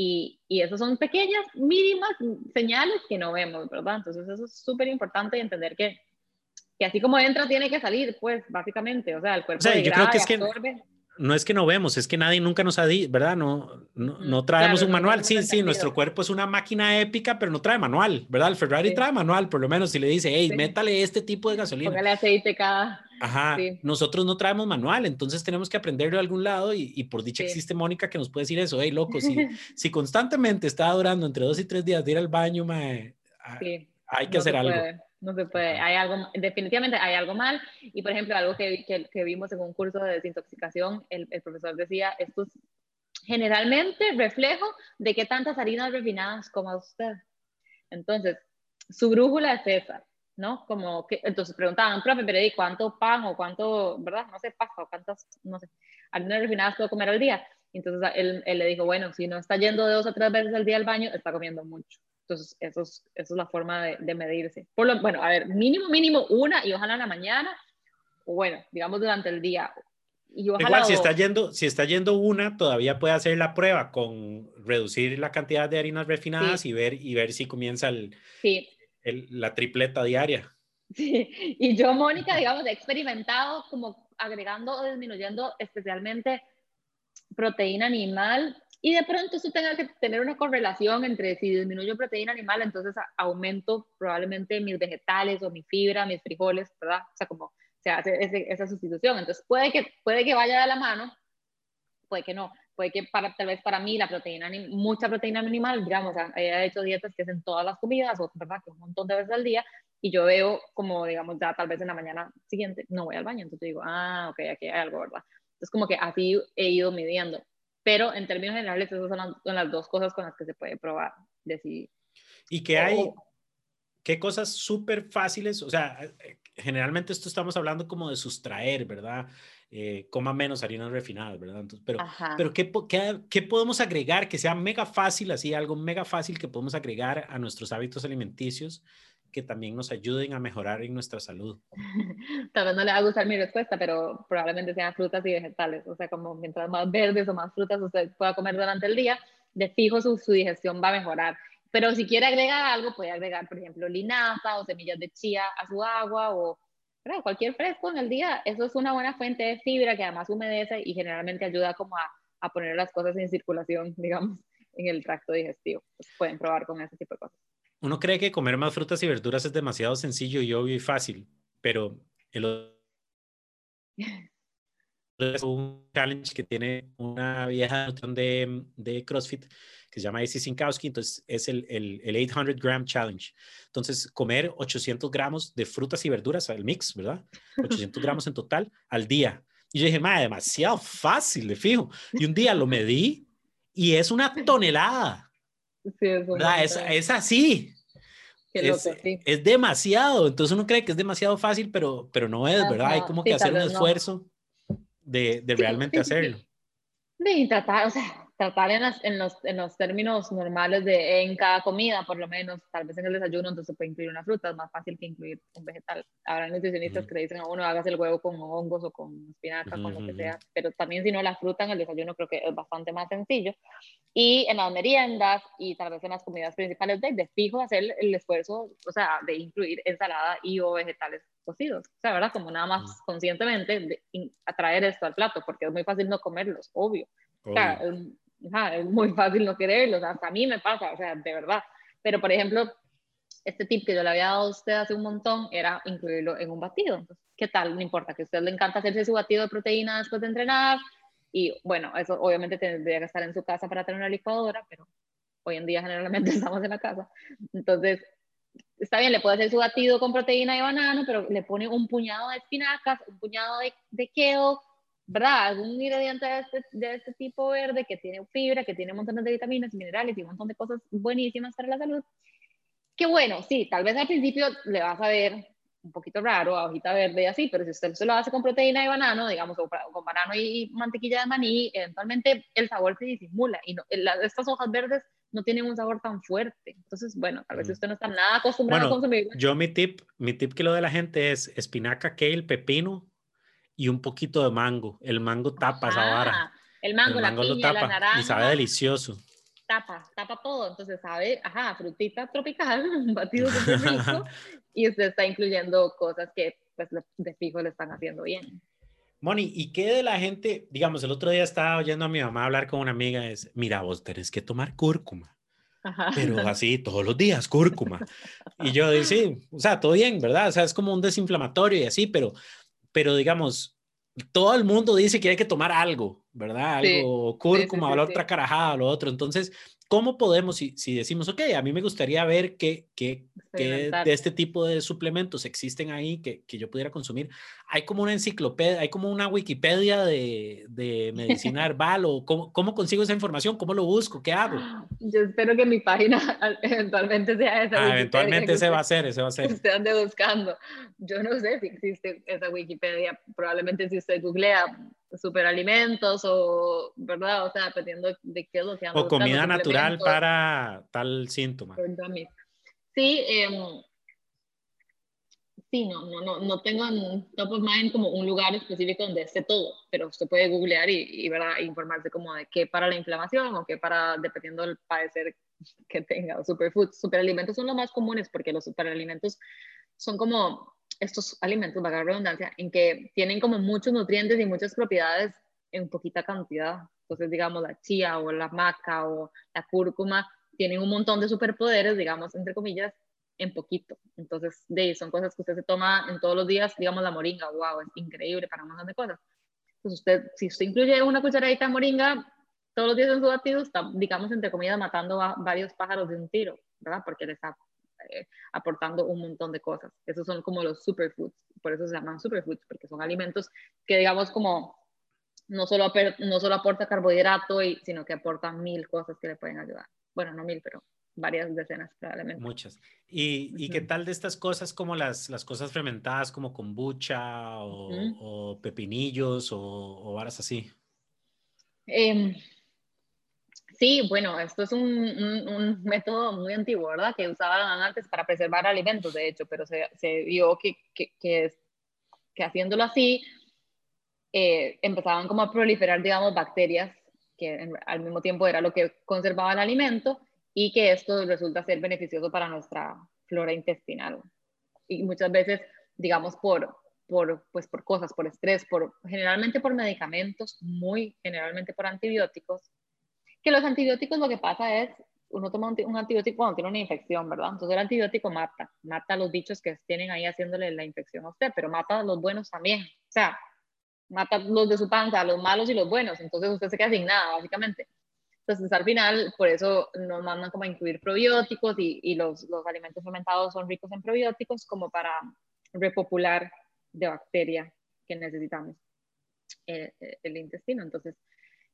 y, y esas son pequeñas, mínimas señales que no vemos, ¿verdad? Entonces eso es súper importante entender que, que así como entra, tiene que salir, pues, básicamente. O sea, el cuerpo o sea, yo creo que es que no es que no vemos, es que nadie nunca nos ha dicho, ¿verdad? No, no, no traemos un manual. sí, sí, nuestro cuerpo es una máquina épica, pero no trae manual, ¿verdad? El Ferrari trae manual, por lo menos si le dice, hey, métale este tipo de gasolina. Póngale aceite cada. Ajá, nosotros no traemos manual, entonces tenemos que aprenderlo de algún lado y, y por dicha existe Mónica que nos puede decir eso, hey, loco, si, si constantemente está durando entre dos y tres días de ir al baño, mae, hay que hacer algo no se puede, hay algo, definitivamente hay algo mal. Y por ejemplo, algo que, que, vimos en un curso de desintoxicación, el, el, profesor decía, esto es generalmente reflejo de qué tantas harinas refinadas coma usted. Entonces, su brújula es esa, ¿no? Como que, entonces preguntaban, profe, pero ¿y cuánto pan o cuánto, verdad? No sé, pasta o cuántas, no sé, harinas refinadas puedo comer al día. Entonces él, él, le dijo, bueno, si no está yendo de dos a tres veces al día al baño, está comiendo mucho. Entonces, eso es, eso es la forma de, de medirse. Por lo, bueno, a ver, mínimo, mínimo una y ojalá en la mañana, o bueno, digamos durante el día. Y ojalá Igual, si está, yendo, si está yendo una, todavía puede hacer la prueba con reducir la cantidad de harinas refinadas y, ver, y ver si comienza el, sí. el, la tripleta diaria. Sí, y yo, Mónica, digamos, he experimentado como agregando o disminuyendo especialmente proteína animal y de pronto eso tenga que tener una correlación entre si disminuyo proteína animal, entonces aumento probablemente mis vegetales o mi fibra, mis frijoles, ¿verdad? O sea, como se hace esa sustitución. Entonces puede que, puede que vaya de la mano, puede que no. Puede que para, tal vez para mí la proteína, mucha proteína animal, digamos, he hecho dietas que hacen todas las comidas, o verdad que un montón de veces al día, y yo veo como, digamos, ya tal vez en la mañana siguiente no voy al baño, entonces digo, ah, ok, aquí hay algo, ¿verdad? Entonces como que así he ido midiendo pero en términos generales esas son las, dos cosas con las que se puede probar, decidir. Y que hay, qué cosas súper fáciles, o sea, eh, generalmente esto estamos hablando como de sustraer, ¿verdad? Eh, coma menos harinas refinadas, ¿verdad? Entonces, pero, pero ¿qué, qué, qué, podemos agregar que sea mega fácil, así algo mega fácil que podemos agregar a nuestros hábitos alimenticios que también nos ayuden a mejorar en nuestra salud. Tal vez no le va a gustar mi respuesta, pero probablemente sean frutas y vegetales. O sea, como mientras más verdes o más frutas usted pueda comer durante el día, de fijo su, su digestión va a mejorar. Pero si quiere agregar algo, puede agregar, por ejemplo, linaza o semillas de chía a su agua o cualquier fresco en el día. Eso es una buena fuente de fibra que además humedece y generalmente ayuda como a, a poner las cosas en circulación, digamos, en el tracto digestivo. pueden probar con ese tipo de cosas uno cree que comer más frutas y verduras es demasiado sencillo y obvio y fácil, pero el es un challenge que tiene una vieja de, de CrossFit que se llama AC Sinkowski, entonces es el, el, el, 800 gram challenge. Entonces, comer 800 gramos de frutas y verduras, el mix, ¿verdad? 800 gramos en total al día. Y yo dije, madre, demasiado fácil, de fijo. Y un día lo medí y es una tonelada. Sí, es, es, así. Es, es, demasiado. Entonces uno cree que es demasiado fácil, pero, pero no es, ¿verdad? Hay como que hacer un esfuerzo de, de realmente hacerlo. De tratar, o sea, tratar en, en, los, en los términos normales de en cada comida, por lo menos, tal vez en el desayuno, entonces puede incluir una fruta, es más fácil que incluir un vegetal. Habrá nutricionistas que le dicen a uno, hagas el huevo con hongos o con espinaca, con lo que sea, pero también si no la fruta en el desayuno creo que es bastante más sencillo. Y en las meriendas y tal vez en las comidas principales, de, de fijo hacer el esfuerzo, o sea, de incluir ensalada y o vegetales cocidos, o sea, ¿verdad? Como nada más conscientemente de atraer esto al plato, porque es muy fácil no comerlos, obvio. O sea, es muy fácil no quererlos, hasta a mí me pasa, o sea, de verdad. Pero, por ejemplo, este tip que yo le había dado a usted hace un montón era incluirlo en un batido. ¿qué tal? No importa, que a usted le encanta hacerse su batido de proteína después de entrenar. Y bueno, eso obviamente tendría que estar en su casa para tener una licuadora, pero hoy en día generalmente estamos en la casa. Entonces, está bien, le puede hacer su batido con proteína y banano, pero le pone un puñado de espinacas, un puñado de, de kale, ¿verdad? Algún ingrediente de este, de este tipo verde que tiene fibra, que tiene montón de vitaminas, minerales y un montón de cosas buenísimas para la salud. Que bueno, sí, tal vez al principio le vas a ver un poquito raro, a hojita verde y así, pero si usted se lo hace con proteína y banano, digamos, o con banano y mantequilla de maní, eventualmente el sabor se disimula y no, estas hojas verdes no tienen un sabor tan fuerte. Entonces, bueno, tal vez usted no está nada acostumbrado a consumir. Yo mi tip, mi tip que lo de la gente es espinaca, kale, pepino, y un poquito de mango. El mango tapa esa vara. El mango, la piña, la naranja. Y sabe delicioso. Tapa, tapa todo. Entonces sabe, ajá, frutita tropical, un batido súper rico. y usted está incluyendo cosas que pues de fijo le están haciendo bien. Moni, ¿y qué de la gente? Digamos, el otro día estaba oyendo a mi mamá hablar con una amiga, es, mira, vos tenés que tomar cúrcuma. Ajá. Pero así todos los días, cúrcuma. Y yo dije, sí, o sea, todo bien, ¿verdad? O sea, es como un desinflamatorio y así, pero pero digamos, todo el mundo dice que hay que tomar algo, ¿verdad? Algo cúrcuma o la otra carajada lo otro. Entonces, ¿cómo podemos, si, si decimos, ok, a mí me gustaría ver qué, qué, qué de este tipo de suplementos existen ahí que, que, yo pudiera consumir? Hay como una enciclopedia, hay como una Wikipedia de, de medicina herbal o cómo, cómo, consigo esa información, cómo lo busco, qué hago. Yo espero que mi página eventualmente sea esa. Ah, eventualmente ese va a ser, ese va a ser. Usted ande buscando. Yo no sé si existe esa Wikipedia, probablemente si usted googlea superalimentos o, ¿verdad? O sea, dependiendo de qué es lo que O comida natural para tal síntoma. Sí, eh, sí, no, no, no, tengo en top of mind como un lugar específico donde esté todo, pero usted puede googlear y, y ¿verdad? informarse como de qué para la inflamación o qué para, dependiendo del padecer que tenga. Superfoods, superalimentos son los más comunes porque los superalimentos son como estos alimentos, vaga redundancia, en que tienen como muchos nutrientes y muchas propiedades en poquita cantidad. Entonces, digamos, la chía o la maca o la cúrcuma tienen un montón de superpoderes, digamos, entre comillas, en poquito. Entonces, de son cosas que usted se toma en todos los días, digamos, la moringa, wow, es increíble para un montón de cosas. Entonces, usted, si usted incluye una cucharadita de moringa todos los días en su batido, está, digamos, entre comillas, matando a varios pájaros de un tiro, ¿verdad? Porque le está eh, aportando un montón de cosas. Esos son como los superfoods, por eso se llaman superfoods, porque son alimentos que digamos como no solo, no solo aporta carbohidrato, y, sino que aportan mil cosas que le pueden ayudar. Bueno, no mil, pero varias decenas probablemente. Muchas. ¿Y, y qué tal de estas cosas como las, las cosas fermentadas como kombucha o, o pepinillos o, o varas así? Eh, Sí, bueno, esto es un, un, método muy antiguo, ¿verdad? Que usaban antes para preservar alimentos, de hecho, pero se, se vio que, que, que, que, haciéndolo así eh, empezaban como a proliferar, digamos, bacterias, que al mismo tiempo era lo que conservaba el alimento y que esto resulta ser beneficioso para nuestra flora intestinal. Y muchas veces, digamos, por, por, pues, por cosas, por estrés, por, generalmente por medicamentos, muy generalmente por antibióticos, que los antibióticos lo que pasa es, uno toma un, antibiótico cuando tiene una infección, ¿verdad? Entonces el antibiótico mata, mata a los bichos que tienen ahí haciéndole la infección a usted, pero mata a los buenos también. O sea, mata los de su panza, a los malos y los buenos. Entonces usted se queda sin nada, básicamente. Entonces al final, por eso nos mandan como a incluir probióticos y, los, alimentos fermentados son ricos en probióticos como para repopular de bacteria que necesitamos. el, intestino. Entonces,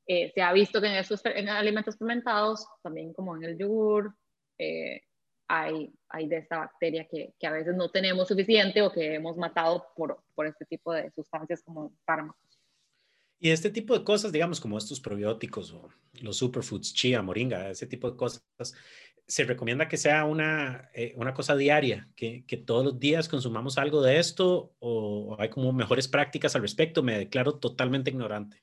eh, se ha visto que en esos en alimentos fermentados, también como en el yogur, eh, hay, hay de esta bacteria que, que, a veces no tenemos suficiente o que hemos matado por, por este tipo de sustancias como fármacos. Y este tipo de cosas, digamos, como estos probióticos o los superfoods, chía, moringa, ese tipo de cosas, se recomienda que sea una, eh, una cosa diaria, que, que, todos los días consumamos algo de esto o, hay como mejores prácticas al respecto. Me declaro totalmente ignorante.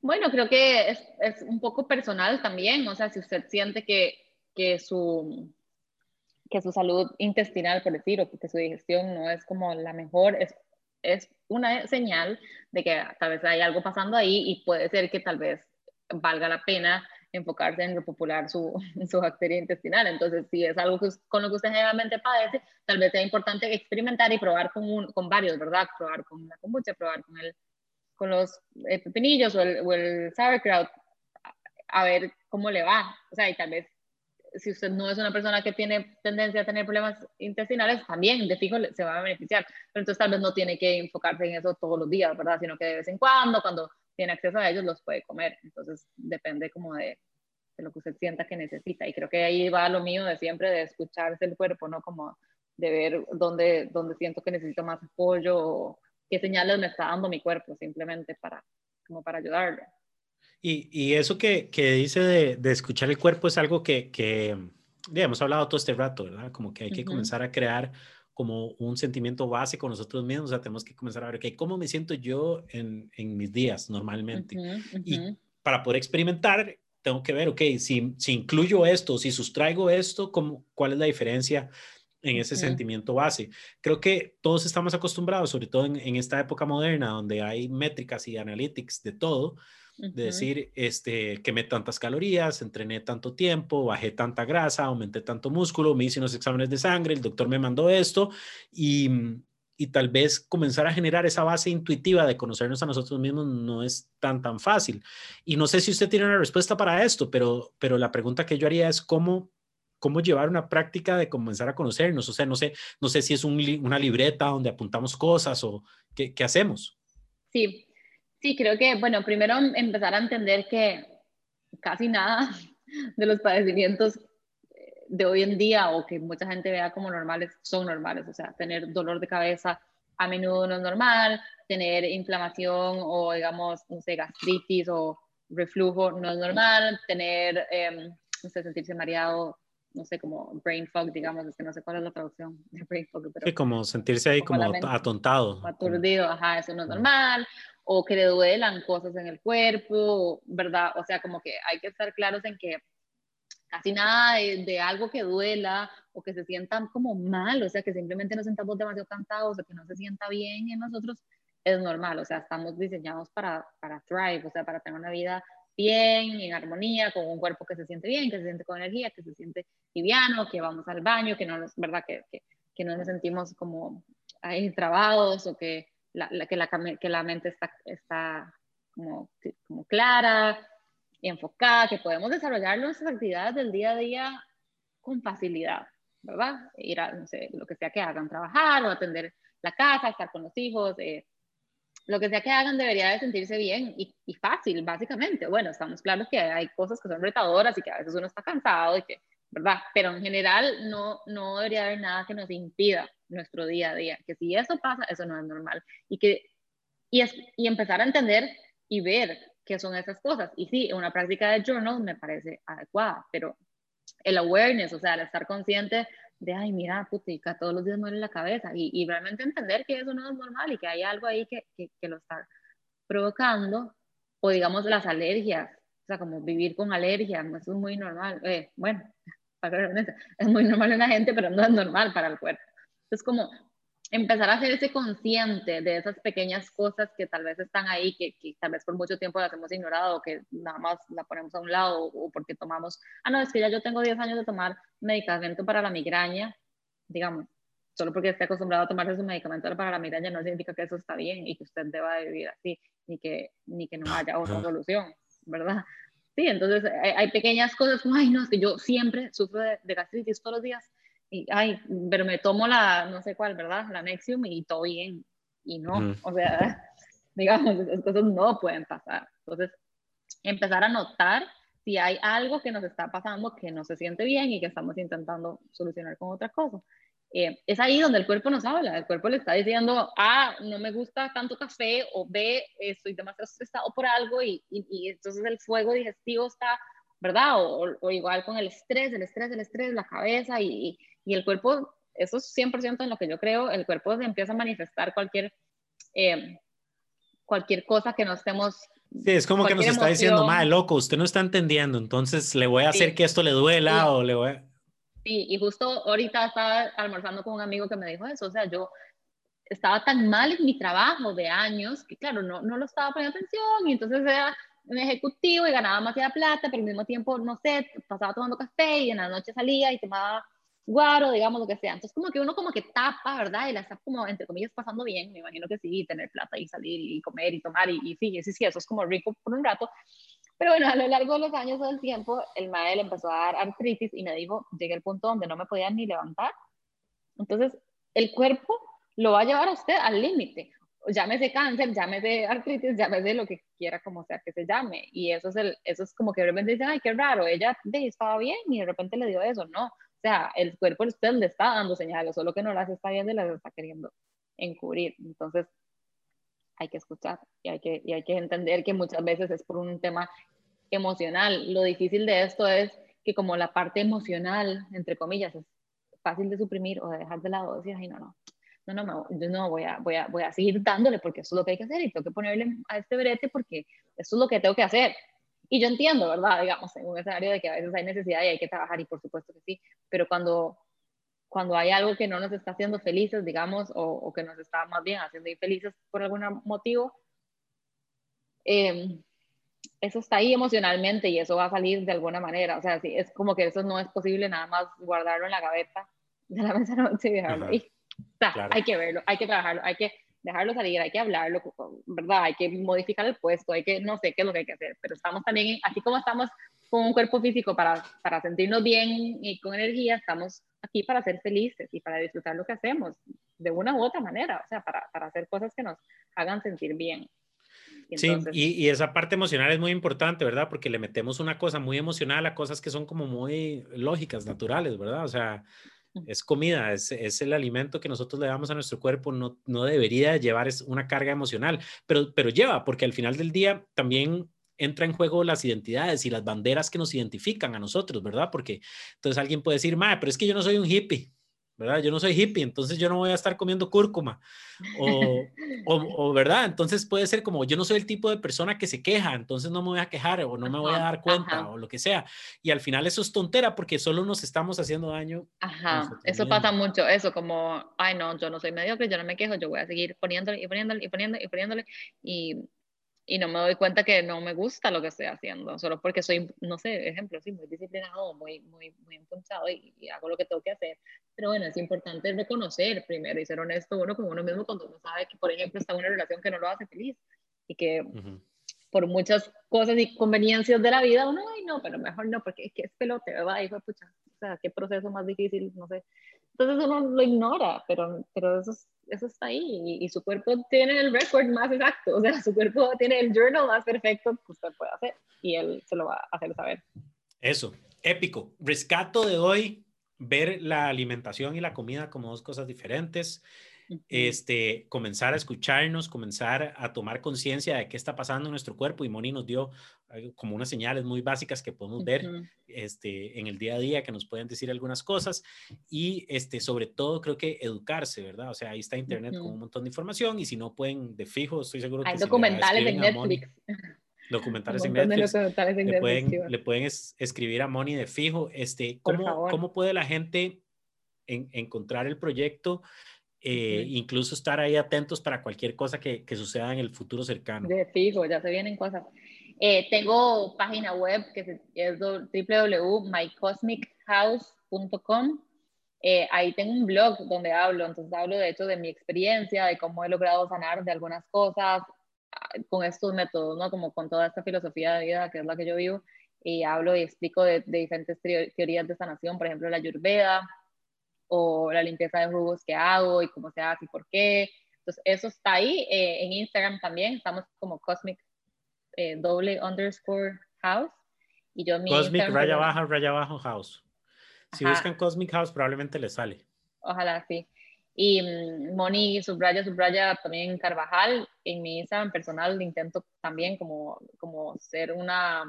Bueno, creo que es, es un poco personal también, o sea, si usted siente que, que su que su salud intestinal, por decir, o que su digestión no es como la mejor, es, es una señal de que tal vez hay algo pasando ahí y puede ser que tal vez valga la pena enfocarse en repopular su, su bacteria intestinal. Entonces, si es algo que, con lo que usted generalmente padece, tal vez sea importante experimentar y probar con, con varios, ¿verdad? Probar con la kombucha, probar con, el, con los eh, pepinillos o el, o el sauerkraut, a ver cómo le va. O sea, y tal vez si usted no es una persona que tiene tendencia a tener problemas intestinales, también de fijo se va a beneficiar. Pero entonces tal vez no tiene que enfocarse en eso todos los días, ¿verdad? Sino que de vez en cuando, cuando tiene acceso a ellos, los puede comer. Entonces depende como de, de lo que usted sienta que necesita. Y creo que ahí va lo mío de siempre, de escucharse el cuerpo, ¿no? Como de ver dónde, dónde siento que necesito más apoyo o qué señales me está dando mi cuerpo simplemente para, como para ayudarle. Y, y eso que, que dice de, de, escuchar el cuerpo es algo que, que ya hemos hablado todo este rato, ¿verdad? Como que hay que comenzar a crear como un sentimiento base con nosotros mismos, o sea, tenemos que comenzar a ver, okay, ¿cómo me siento yo en, en mis días normalmente? Y para poder experimentar, tengo que ver, ok, si, si incluyo esto, si sustraigo esto, ¿cómo, ¿cuál es la diferencia en ese sentimiento base? Creo que todos estamos acostumbrados, sobre todo en, en, esta época moderna, donde hay métricas y analytics de todo, de decir, este, quemé tantas calorías, entrené tanto tiempo, bajé tanta grasa, aumenté tanto músculo, me hice unos exámenes de sangre, el doctor me mandó esto y, y tal vez comenzar a generar esa base intuitiva de conocernos a nosotros mismos no es tan tan fácil. Y no sé si usted tiene una respuesta para esto, pero, pero la pregunta que yo haría es cómo cómo llevar una práctica de comenzar a conocernos. O sea, no sé, no sé si es un, una libreta donde apuntamos cosas o qué, qué hacemos. Sí, Sí, creo que, bueno, primero empezar a entender que casi nada de los padecimientos de hoy en día o que mucha gente vea como normales son normales. O sea, tener dolor de cabeza a menudo no es normal, tener inflamación o, digamos, no sé, gastritis o reflujo no es normal, tener, eh, no sé, sentirse mareado no sé, como brain fog, digamos, es que no sé cuál es la traducción de brain fog. Pero sí, como sentirse ahí como, atontado. Aturdido, ajá, eso no es normal o que le duelan cosas en el cuerpo, ¿verdad? O sea, como que hay que estar claros en que casi nada de, algo que duela o que se sientan como mal, o sea, que simplemente nos sentamos demasiado cansados o que no se sienta bien en nosotros, es normal, o sea, estamos diseñados para, para thrive, o sea, para tener una vida bien, en armonía, con un cuerpo que se siente bien, que se siente con energía, que se siente liviano, que vamos al baño, que no nos, ¿verdad? Que, que, que no nos sentimos como ahí trabados o que la, que, la, que la mente está, está como, como clara y enfocada, que podemos desarrollar nuestras actividades del día a día con facilidad, ¿verdad? Ir a, no sé, lo que sea que hagan, trabajar o atender la casa, estar con los hijos, eh, lo que sea que hagan debería de sentirse bien y, y, fácil, básicamente. Bueno, estamos claros que hay cosas que son retadoras y que a veces uno está cansado y que, ¿verdad? Pero en general no, no debería haber nada que nos impida nuestro día a día, que si eso pasa, eso no es normal. Y, que, y, es, y empezar a entender y ver qué son esas cosas. Y sí, una práctica de journal me parece adecuada, pero el awareness, o sea, el estar consciente de, ay, mira, putica, todos los días muere la cabeza, y, y, realmente entender que eso no es normal y que hay algo ahí que, que, que lo está provocando, o digamos las alergias, o sea, como vivir con alergias, eso es muy normal. Eh, bueno, es muy normal en la gente, pero no es normal para el cuerpo. Es como empezar a hacerse consciente de esas pequeñas cosas que tal vez están ahí, que, que, tal vez por mucho tiempo las hemos ignorado, o que nada más la ponemos a un lado, o, porque tomamos, ah, no, es que ya yo tengo 10 años de tomar medicamento para la migraña, digamos, solo porque esté acostumbrado a tomarse su medicamento para la migraña no significa que eso está bien y que usted deba de vivir así, ni que, ni que no haya otra solución, ¿verdad? Sí, entonces hay, pequeñas cosas como, ay, no, es que yo siempre sufro de, de gastritis todos los días, y, ay, pero me tomo la, no sé cuál, ¿verdad? La Nexium y todo bien. Y no, o sea, digamos, esas cosas no pueden pasar. Entonces, empezar a notar si hay algo que nos está pasando que no se siente bien y que estamos intentando solucionar con otra cosa. Eh, es ahí donde el cuerpo nos habla, el cuerpo le está diciendo, ah, no me gusta tanto café, o B, estoy demasiado estresado por algo, y, y, entonces el fuego digestivo está, ¿verdad? O, o, igual con el estrés, el estrés, el estrés, la cabeza, y, y el cuerpo, eso es 100% en lo que yo creo, el cuerpo se empieza a manifestar cualquier, eh, cualquier cosa que no estemos Sí, es como que nos está diciendo, madre, loco, usted no está entendiendo, entonces le voy a hacer que esto le duela o le voy a... Sí, y justo ahorita estaba almorzando con un amigo que me dijo eso, o sea, yo estaba tan mal en mi trabajo de años que claro, no, no lo estaba poniendo atención y entonces era un ejecutivo y ganaba demasiada plata, pero al mismo tiempo, no sé, pasaba tomando café y en la noche salía y tomaba guaro, digamos, lo que sea. Entonces, como que uno como que tapa, ¿verdad? Y la está como, entre comillas, pasando bien, me imagino que sí, tener plata y salir y comer y tomar y, y sí, sí, sí, eso es como rico por un rato. Pero bueno, a lo largo de los años del tiempo, el madre le empezó a dar artritis y me dijo, llegué al punto donde no me podía ni levantar. Entonces, el cuerpo lo va a llevar a usted al límite. Llámese cáncer, llámese artritis, llámese lo que quiera, como sea que se llame. Y eso es, el, eso es como que de repente dicen, ay, qué raro, ella estaba bien y de repente le dio eso. No, o sea, el cuerpo usted le está dando señales, solo que no las está viendo y las está queriendo encubrir. Entonces, hay que escuchar y hay que, y hay que entender que muchas veces es por un tema emocional. Lo difícil de esto es que como la parte emocional, entre comillas, es fácil de suprimir o de dejar de lado, decir, ay, no, no, no, no, yo no voy a, voy, a, voy a seguir dándole porque eso es lo que hay que hacer y tengo que ponerle a este brete porque eso es lo que tengo que hacer. Y yo entiendo, ¿verdad? Digamos, en un escenario de que a veces hay necesidad y hay que trabajar, y por supuesto que sí, pero cuando, cuando hay algo que no nos está haciendo felices, digamos, o, que nos está más bien haciendo infelices por algún motivo, em, eso está ahí emocionalmente y eso va a salir de alguna manera. O sea, sí, es como que eso no es posible nada más guardarlo en la gaveta de la mesa no, y dejarlo ahí. O sea, hay que verlo, hay que trabajarlo, hay que dejarlo salir, hay que hablarlo, ¿verdad? Hay que modificar el puesto, hay que, no sé qué es lo que hay que hacer, pero estamos también, así como estamos con un cuerpo físico para, para sentirnos bien y con energía, estamos aquí para ser felices y para disfrutar lo que hacemos de una u otra manera, o sea, para, para hacer cosas que nos hagan sentir bien. sí, y, y, esa parte emocional es muy importante, ¿verdad? Porque le metemos una cosa muy emocional a cosas que son como muy lógicas, naturales, ¿verdad? O sea, es comida, es, es, el alimento que nosotros le damos a nuestro cuerpo, no, no debería llevar una carga emocional, pero, pero lleva, porque al final del día también entra en juego las identidades y las banderas que nos identifican a nosotros, ¿verdad? Porque entonces alguien puede decir, madre, pero es que yo no soy un hippie. ¿verdad? Yo no soy hippie, entonces yo no voy a estar comiendo cúrcuma. O, o, ¿verdad? Entonces puede ser como, yo no soy el tipo de persona que se queja, entonces no me voy a quejar o no me voy a dar cuenta o lo que sea. Y al final eso es tontera porque solo nos estamos haciendo daño. Ajá, eso pasa mucho, eso como, ay no, yo no soy mediocre, yo no me quejo, yo voy a seguir poniéndole y poniéndole y poniéndole y poniéndole. Y y no me doy cuenta que no me gusta lo que estoy haciendo, solo porque soy, no sé, ejemplo, sí, muy disciplinado, muy, muy, muy empunchado y, hago lo que tengo que hacer. Pero bueno, es importante reconocer primero y ser honesto uno con uno mismo cuando uno sabe que, por ejemplo, está en una relación que no lo hace feliz y que por muchas cosas y conveniencias de la vida uno, ay, no, pero mejor no, porque es que es pelote, ¿verdad? Hijo de pucha, o sea, qué proceso más difícil, no sé. Entonces uno lo ignora, pero, pero eso, eso está ahí y, su cuerpo tiene el record más exacto, o sea, su cuerpo tiene el journal más perfecto que usted puede hacer y él se lo va a hacer saber. Eso, épico. Rescato de hoy, ver la alimentación y la comida como dos cosas diferentes este, comenzar a escucharnos, comenzar a tomar conciencia de qué está pasando en nuestro cuerpo. Y Moni nos dio eh, como unas señales muy básicas que podemos ver este, en el día a día, que nos pueden decir algunas cosas. Y este, sobre todo creo que educarse, ¿verdad? O sea, ahí está Internet con un montón de información y si no pueden, de fijo, estoy seguro que... Hay documentales en Netflix. documentales en Netflix. le, pueden, le pueden escribir a Moni de fijo. Este, ¿cómo, ¿Cómo puede la gente en, encontrar el proyecto? Eh, incluso estar ahí atentos para cualquier cosa que, que, suceda en el futuro cercano. De fijo, ya se vienen cosas. Eh, tengo página web que es www.mycosmichouse.com. Eh, ahí tengo un blog donde hablo, entonces hablo de hecho de mi experiencia, de cómo he logrado sanar de algunas cosas ah, con estos métodos, ¿no? Como con toda esta filosofía de vida que es la que yo vivo, y hablo y explico de, de diferentes teorías de sanación, por ejemplo la Ayurveda, o la limpieza de jugos que hago y cómo se hace y por qué. Entonces, eso está ahí. Eh, en Instagram también estamos como Cosmic eh, doble underscore house. Y yo mi Cosmic raya baja, raya bajo house. Si buscan Cosmic House, probablemente les sale. Ojalá, sí. Y mm, Moni subraya, subraya también Carvajal. En mi Instagram personal intento también como, como ser una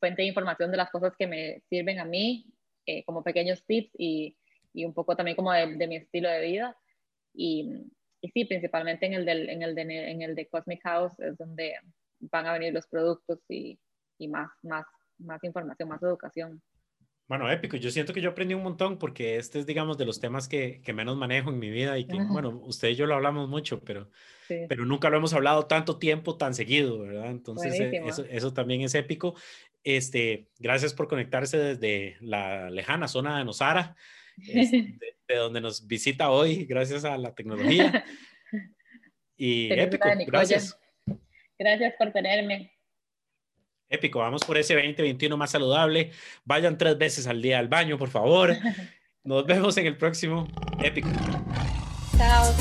fuente de información de las cosas que me sirven a mí, eh, como pequeños tips y, y, un poco también como de, mi estilo de vida. Y, y, sí, principalmente en el, del, en, el de, en el de Cosmic House es donde van a venir los productos y, y más, más, más información, más educación. Bueno, épico. Yo siento que yo aprendí un montón porque este es, digamos, de los temas que, que menos manejo en mi vida y que, bueno, usted y yo lo hablamos mucho, pero, pero nunca lo hemos hablado tanto tiempo, tan seguido, ¿verdad? Entonces, eh, eso, eso, también es épico. Este, gracias por conectarse desde la lejana zona de Nosara, este, de, donde nos visita hoy, gracias a la tecnología. Y épico, gracias. Gracias por tenerme. Épico, vamos por ese 2021 más saludable. Vayan tres veces al día al baño, por favor. Nos vemos en el próximo Épico. Chao.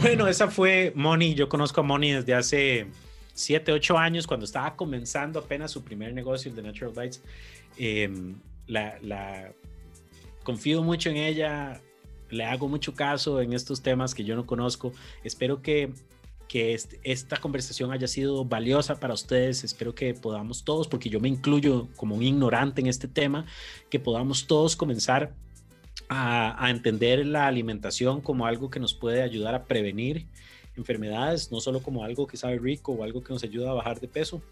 Bueno, esa fue Moni. Yo conozco a Moni desde hace 7, 8 años, cuando estaba comenzando apenas su primer negocio, el de Natural Bites. Em, la, confío mucho en ella, le hago mucho caso en estos temas que yo no conozco. Espero que que esta conversación haya sido valiosa para ustedes. Espero que podamos todos, porque yo me incluyo como un ignorante en este tema, que podamos todos comenzar a, entender la alimentación como algo que nos puede ayudar a prevenir enfermedades, no solo como algo que sabe rico o algo que nos ayuda a bajar de peso,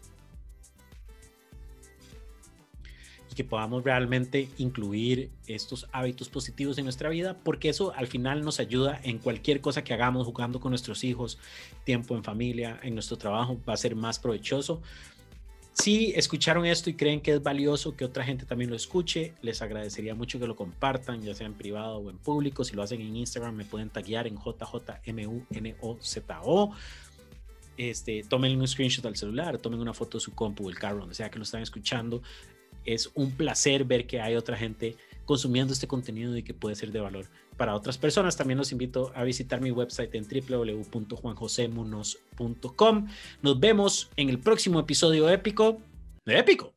que podamos realmente incluir estos hábitos positivos en nuestra vida, porque eso al final nos ayuda en cualquier cosa que hagamos, jugando con nuestros hijos, tiempo en familia, en nuestro trabajo, va a ser más provechoso. Si escucharon esto y creen que es valioso que otra gente también lo escuche, les agradecería mucho que lo compartan, ya sea en privado o en público. Si lo hacen en Instagram, me pueden taguear en JJMUNOZO. Este, tomen un screenshot al celular, tomen una foto de su compu el carro, donde sea que lo están escuchando es un placer ver que hay otra gente consumiendo este contenido y que puede ser de valor para otras personas. También los invito a visitar mi website en www.juanjosemunos.com. Nos vemos en el próximo episodio épico de Épico.